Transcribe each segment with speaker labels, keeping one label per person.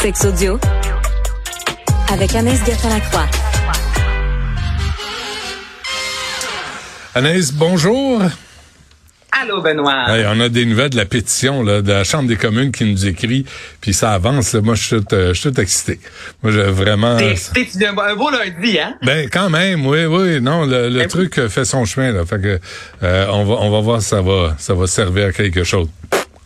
Speaker 1: Sex audio avec Anaïs Gertin-Lacroix.
Speaker 2: Anaïs, bonjour.
Speaker 3: Allô, Benoît.
Speaker 2: on a des nouvelles de la pétition là, de la Chambre des communes qui nous écrit, puis ça avance. Moi, je suis tout, euh, je suis tout excité. Moi, j'ai vraiment...
Speaker 3: T'es excité, un beau lundi, hein?
Speaker 2: Ben, quand même, oui, oui. Non, le, le ben truc fait son chemin, là. Fait que, euh, on va, on va voir si ça va, ça va servir à quelque chose.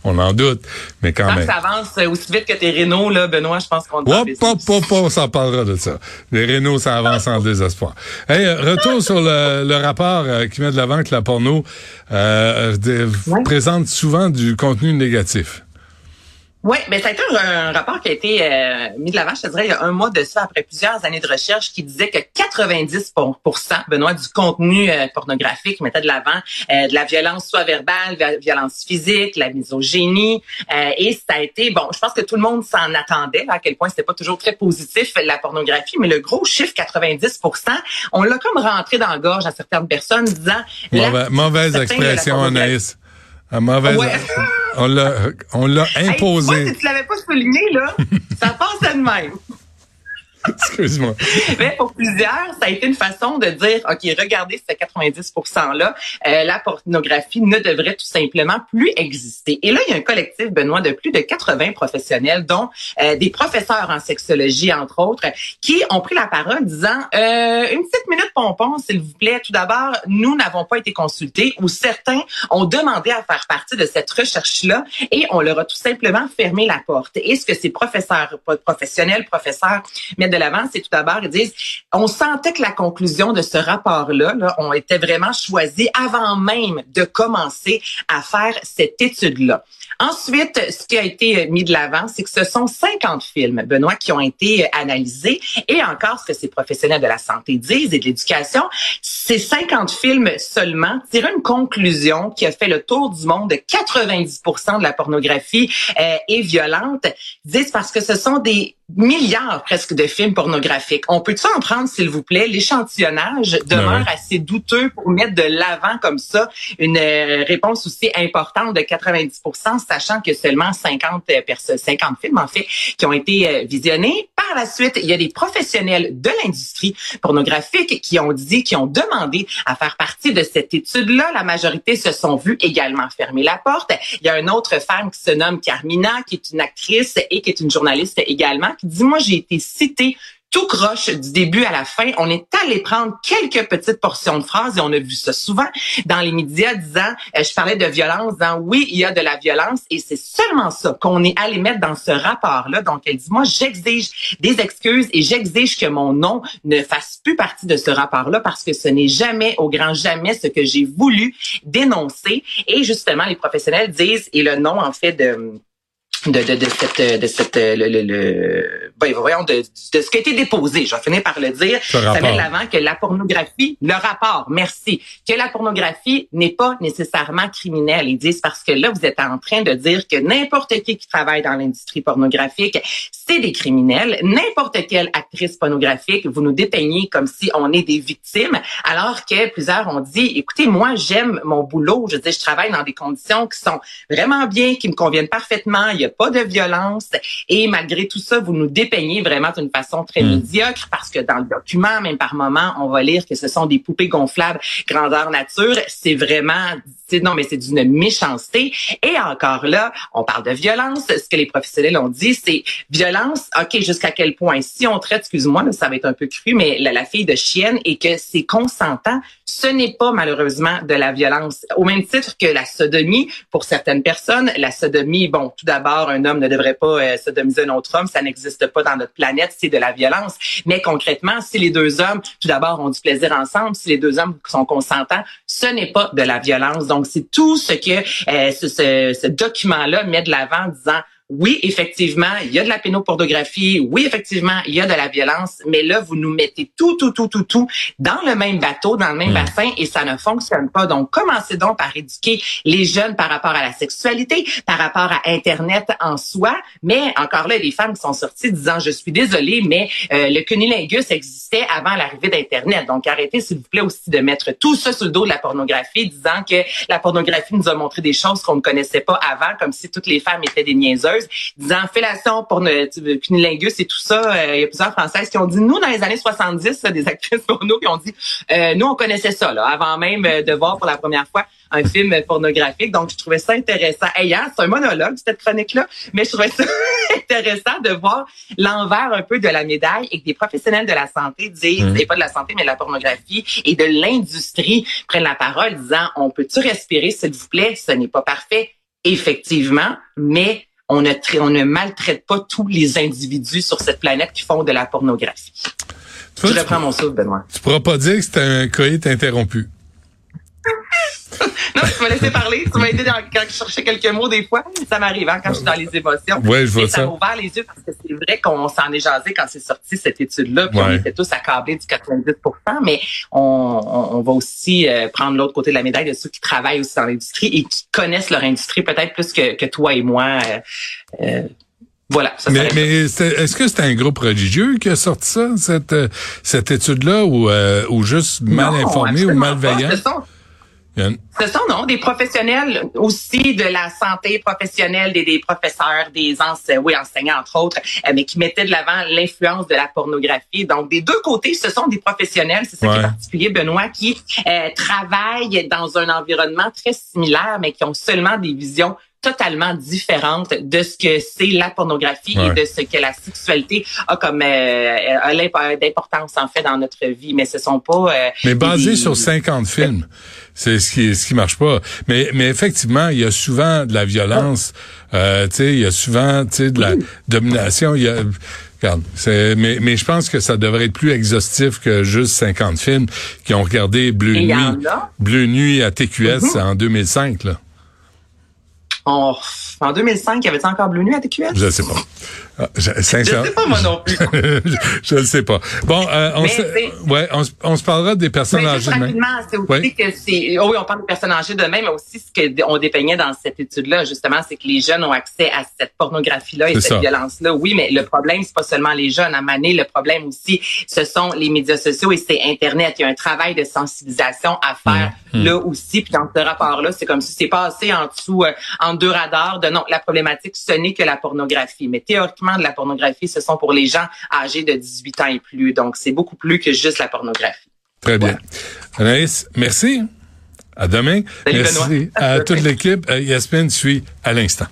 Speaker 2: On en doute, mais quand même.
Speaker 3: ça avance aussi vite que tes Renault, là, Benoît, je pense qu'on
Speaker 2: hop, hop, hop, hop, on s'en parlera de ça. Les Renault, ça avance en désespoir. Hey, euh, retour sur le, le rapport euh, qui met de l'avant que la porno euh, présente souvent du contenu négatif.
Speaker 3: Oui, mais ça a été un, rapport qui a été euh, mis de l'avant, je te dirais, il y a un mois de ça, après plusieurs années de recherche, qui disait que 90% Benoît, du contenu euh, pornographique mettait de l'avant euh, de la violence soit verbale, violence physique, la misogynie. et ça a été, bon, je pense que tout le monde s'en attendait, à quel point c'était pas toujours très positif, la pornographie, mais le gros chiffre, 90% on l'a comme rentré dans la gorge à certaines personnes disant...
Speaker 2: mauvaise expression, Anaïs. À mauvaise... On l'a, on l'a imposé.
Speaker 3: Hey, moi, si tu l'avais pas souligné, là, ça passe de même.
Speaker 2: Excuse-moi.
Speaker 3: Mais pour plusieurs, ça a été une façon de dire, OK, regardez ces 90 %-là, euh, la pornographie ne devrait tout simplement plus exister. Et là, il y a un collectif, Benoît, de plus de 80 professionnels, dont euh, des professeurs en sexologie, entre autres, qui ont pris la parole disant, euh, une petite minute pompon, s'il vous plaît. Tout d'abord, nous n'avons pas été consultés ou certains ont demandé à faire partie de cette recherche-là et on leur a tout simplement fermé la porte. Et ce que ces professeurs, professionnels, professeurs, de l'avant, c'est tout d'abord, ils disent, on sentait que la conclusion de ce rapport-là, là, on était vraiment choisi avant même de commencer à faire cette étude-là. Ensuite, ce qui a été mis de l'avant, c'est que ce sont 50 films, Benoît, qui ont été analysés. Et encore, ce que ces professionnels de la santé disent et de l'éducation, ces 50 films seulement tirent une conclusion qui a fait le tour du monde de 90% de la pornographie euh, est violente. Ils disent parce que ce sont des milliards presque de films pornographiques. On peut-tu en prendre, s'il vous plaît? L'échantillonnage ben demeure assez douteux pour mettre de l'avant comme ça une euh, réponse aussi importante de 90% sachant que seulement 50 personnes, 50 films en fait, qui ont été euh, visionnés. Par la suite, il y a des professionnels de l'industrie pornographique qui ont dit, qui ont demandé à faire partie de cette étude-là. La majorité se sont vus également fermer la porte. Il y a une autre femme qui se nomme Carmina, qui est une actrice et qui est une journaliste également, Dis-moi, j'ai été citée tout croche du début à la fin. On est allé prendre quelques petites portions de phrases et on a vu ça souvent dans les médias disant, euh, je parlais de violence, disant oui, il y a de la violence et c'est seulement ça qu'on est allé mettre dans ce rapport-là. Donc, elle dit, moi, j'exige des excuses et j'exige que mon nom ne fasse plus partie de ce rapport-là parce que ce n'est jamais, au grand jamais, ce que j'ai voulu dénoncer. Et justement, les professionnels disent, et le nom, en fait, de de, de, de cette de cette le, le, le ben, voyons de, de ce qui a été déposé. Je vais finir par le dire. Ça met de l'avant que la pornographie le rapport merci que la pornographie n'est pas nécessairement criminelle. Ils disent parce que là vous êtes en train de dire que n'importe qui qui travaille dans l'industrie pornographique c'est des criminels. N'importe quelle actrice pornographique vous nous dépeignez comme si on est des victimes alors que plusieurs ont dit écoutez moi j'aime mon boulot. Je dis je travaille dans des conditions qui sont vraiment bien qui me conviennent parfaitement. Il y a pas de violence. Et malgré tout ça, vous nous dépeignez vraiment d'une façon très hmm. médiocre parce que dans le document, même par moment, on va lire que ce sont des poupées gonflables grandeur nature. C'est vraiment, non, mais c'est d'une méchanceté. Et encore là, on parle de violence. Ce que les professionnels ont dit, c'est violence. OK, jusqu'à quel point? Si on traite, excuse-moi, ça va être un peu cru, mais la, la fille de chienne et que c'est consentant, ce n'est pas malheureusement de la violence. Au même titre que la sodomie, pour certaines personnes, la sodomie, bon, tout d'abord, un homme ne devrait pas euh, sodomiser un autre homme, ça n'existe pas dans notre planète, c'est de la violence. Mais concrètement, si les deux hommes, tout d'abord, ont du plaisir ensemble, si les deux hommes sont consentants, ce n'est pas de la violence. Donc, c'est tout ce que euh, ce, ce, ce document-là met de l'avant, disant oui, effectivement, il y a de la pénopornographie, oui, effectivement, il y a de la violence, mais là, vous nous mettez tout, tout, tout, tout, tout dans le même bateau, dans le même bassin, et ça ne fonctionne pas. Donc, commencez donc par éduquer les jeunes par rapport à la sexualité, par rapport à Internet en soi, mais encore là, des femmes qui sont sorties disant, je suis désolée, mais euh, le cunilingus existait avant l'arrivée d'Internet. Donc, arrêtez, s'il vous plaît, aussi de mettre tout ça sur le dos de la pornographie, disant que la pornographie nous a montré des choses qu'on ne connaissait pas avant, comme si toutes les femmes étaient des niaiseuses. Sérieuse, disant fellation pour cunilingus et tout ça. Euh, il y a plusieurs Françaises qui ont dit, nous, dans les années 70, des actrices porno qui ont dit, euh, nous, on connaissait ça, là, avant même de voir pour la première fois un film pornographique. Donc, je trouvais ça intéressant. Hey, hein, c'est un monologue, cette chronique-là, mais je trouvais ça intéressant de voir l'envers un peu de la médaille et que des professionnels de la santé disent, mmh. et pas de la santé, mais de la pornographie et de l'industrie prennent la parole disant, on peut-tu respirer, s'il vous plaît? Ce n'est pas parfait, effectivement, mais on ne, on ne maltraite pas tous les individus sur cette planète qui font de la pornographie. je reprends mon souffle, Benoît.
Speaker 2: Tu pourras pas dire que c'est un coït interrompu.
Speaker 3: Non, tu m'as laissé parler. Tu m'as aidé quand je cherchais quelques mots des fois. Ça m'arrive hein, quand je suis dans les émotions.
Speaker 2: Ouais, je vois
Speaker 3: ça. Ça m'a ouvert les yeux parce que c'est vrai qu'on s'en est jasé quand c'est sorti cette étude-là. Puis on était tous accablés du 90% mais on, on, va aussi euh, prendre l'autre côté de la médaille de ceux qui travaillent aussi dans l'industrie et qui connaissent leur industrie peut-être plus que, que toi et moi. Euh, euh voilà. Ça
Speaker 2: mais, mais est-ce que c'est un groupe religieux qui a sorti ça, cette, cette étude-là, ou, euh, ou juste mal informé ou malveillant?
Speaker 3: Ce sont non des professionnels aussi de la santé professionnelle, des, des professeurs, des oui, enseignants entre autres, euh, mais qui mettaient de l'avant l'influence de la pornographie. Donc des deux côtés, ce sont des professionnels, c'est ça qui est particulier, Benoît, qui euh, travaillent dans un environnement très similaire, mais qui ont seulement des visions totalement différente de ce que c'est la pornographie et de ce que la sexualité a comme euh, d'importance en fait dans notre vie. Mais ce sont pas. Euh,
Speaker 2: mais basé sur 50 films, c'est ce qui ce qui marche pas. Mais mais effectivement, il y a souvent de la violence. Euh, tu sais, il y a souvent tu sais de la domination. Il y a Regarde, mais, mais je pense que ça devrait être plus exhaustif que juste 50 films qui ont regardé Bleu Nuit, Bleu Nuit à TQS mm-hmm. en 2005 là.
Speaker 3: En, en 2005, y avait-il encore Bleu Nuit à TQS?
Speaker 2: Je ne sais pas.
Speaker 3: Ah, je, je sais pas moi non plus.
Speaker 2: je ne sais pas. Bon, euh, on, se, ouais, on, on, se parlera des personnes âgées
Speaker 3: de même. c'est aussi que c'est, oh oui, on parle des personnes âgées de même, mais aussi ce qu'on dépeignait dans cette étude-là, justement, c'est que les jeunes ont accès à cette pornographie-là et cette violence-là. Oui, mais le problème, c'est pas seulement les jeunes. À Mané, le problème aussi, ce sont les médias sociaux et c'est Internet. Il y a un travail de sensibilisation à faire mmh. Là aussi. Puis dans ce rapport-là, c'est comme si c'est passé en dessous, euh, en deux radars de non, la problématique, ce n'est que la pornographie. Mais théoriquement, de la pornographie, ce sont pour les gens âgés de 18 ans et plus. Donc, c'est beaucoup plus que juste la pornographie.
Speaker 2: Très bien. Anaïs, merci. À demain. merci à toute l'équipe. Euh, Yasmine suit à l'instant.